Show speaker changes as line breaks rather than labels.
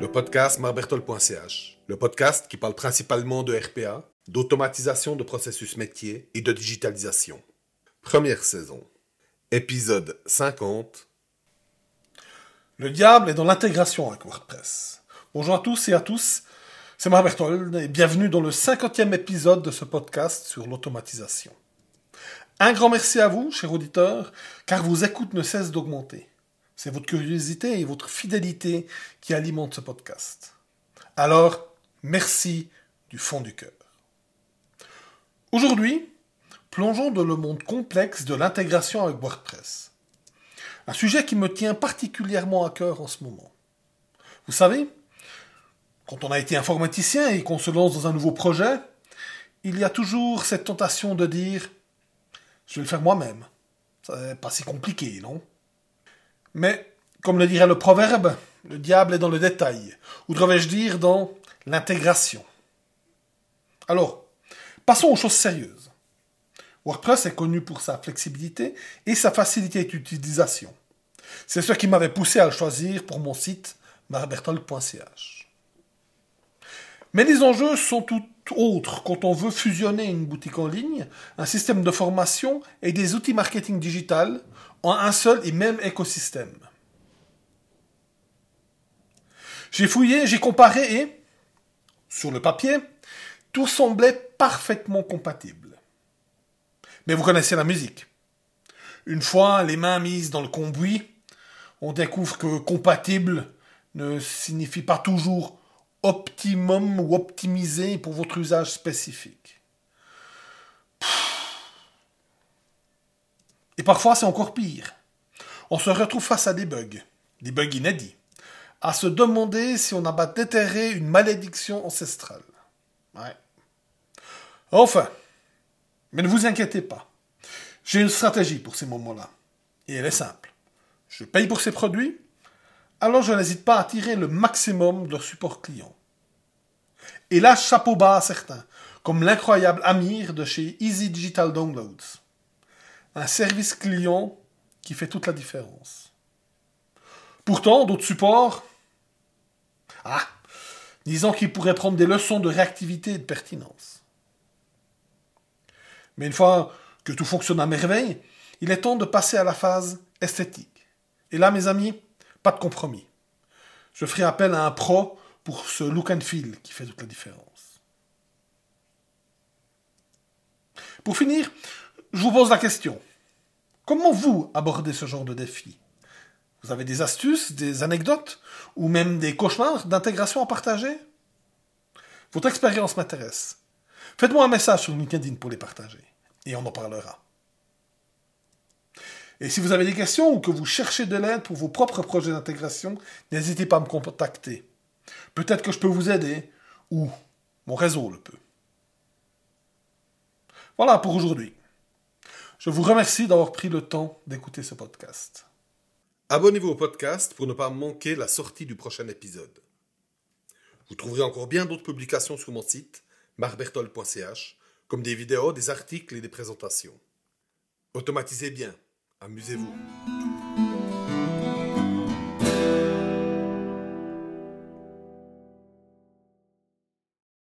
Le podcast marbertol.ch, le podcast qui parle principalement de RPA, d'automatisation de processus métiers et de digitalisation. Première saison. Épisode 50.
Le diable est dans l'intégration avec WordPress. Bonjour à tous et à tous, c'est Marc Berthold et bienvenue dans le 50e épisode de ce podcast sur l'automatisation. Un grand merci à vous, chers auditeurs, car vos écoutes ne cessent d'augmenter. C'est votre curiosité et votre fidélité qui alimentent ce podcast. Alors, merci du fond du cœur. Aujourd'hui, plongeons dans le monde complexe de l'intégration avec WordPress. Un sujet qui me tient particulièrement à cœur en ce moment. Vous savez, quand on a été informaticien et qu'on se lance dans un nouveau projet, il y a toujours cette tentation de dire je vais le faire moi-même. C'est pas si compliqué, non? Mais, comme le dirait le proverbe, le diable est dans le détail, ou devrais-je dire dans l'intégration? Alors, passons aux choses sérieuses. WordPress est connu pour sa flexibilité et sa facilité d'utilisation. C'est ce qui m'avait poussé à le choisir pour mon site marbertol.ch. Mais les enjeux sont tout autres quand on veut fusionner une boutique en ligne, un système de formation et des outils marketing digital en un seul et même écosystème. J'ai fouillé, j'ai comparé et, sur le papier, tout semblait parfaitement compatible. Mais vous connaissez la musique. Une fois les mains mises dans le cambouis, on découvre que compatible ne signifie pas toujours optimum ou optimisé pour votre usage spécifique. Et parfois c'est encore pire. On se retrouve face à des bugs, des bugs inédits, à se demander si on n'a pas déterré une malédiction ancestrale. Enfin, mais ne vous inquiétez pas. J'ai une stratégie pour ces moments-là. Et elle est simple. Je paye pour ces produits, alors je n'hésite pas à tirer le maximum de leur support client. Et là, chapeau bas à certains, comme l'incroyable Amir de chez Easy Digital Downloads. Un service client qui fait toute la différence. Pourtant, d'autres supports, ah, disons qu'ils pourraient prendre des leçons de réactivité et de pertinence. Mais une fois que tout fonctionne à merveille, il est temps de passer à la phase esthétique. Et là, mes amis, pas de compromis. Je ferai appel à un pro pour ce look and feel qui fait toute la différence. Pour finir, je vous pose la question. Comment vous abordez ce genre de défi? Vous avez des astuces, des anecdotes ou même des cauchemars d'intégration à partager? Votre expérience m'intéresse. Faites-moi un message sur LinkedIn pour les partager. Et on en parlera. Et si vous avez des questions ou que vous cherchez de l'aide pour vos propres projets d'intégration, n'hésitez pas à me contacter. Peut-être que je peux vous aider, ou mon réseau le peut. Voilà pour aujourd'hui. Je vous remercie d'avoir pris le temps d'écouter ce podcast.
Abonnez-vous au podcast pour ne pas manquer la sortie du prochain épisode. Vous trouverez encore bien d'autres publications sur mon site marbertol.ch, comme des vidéos, des articles et des présentations. Automatisez bien, amusez-vous.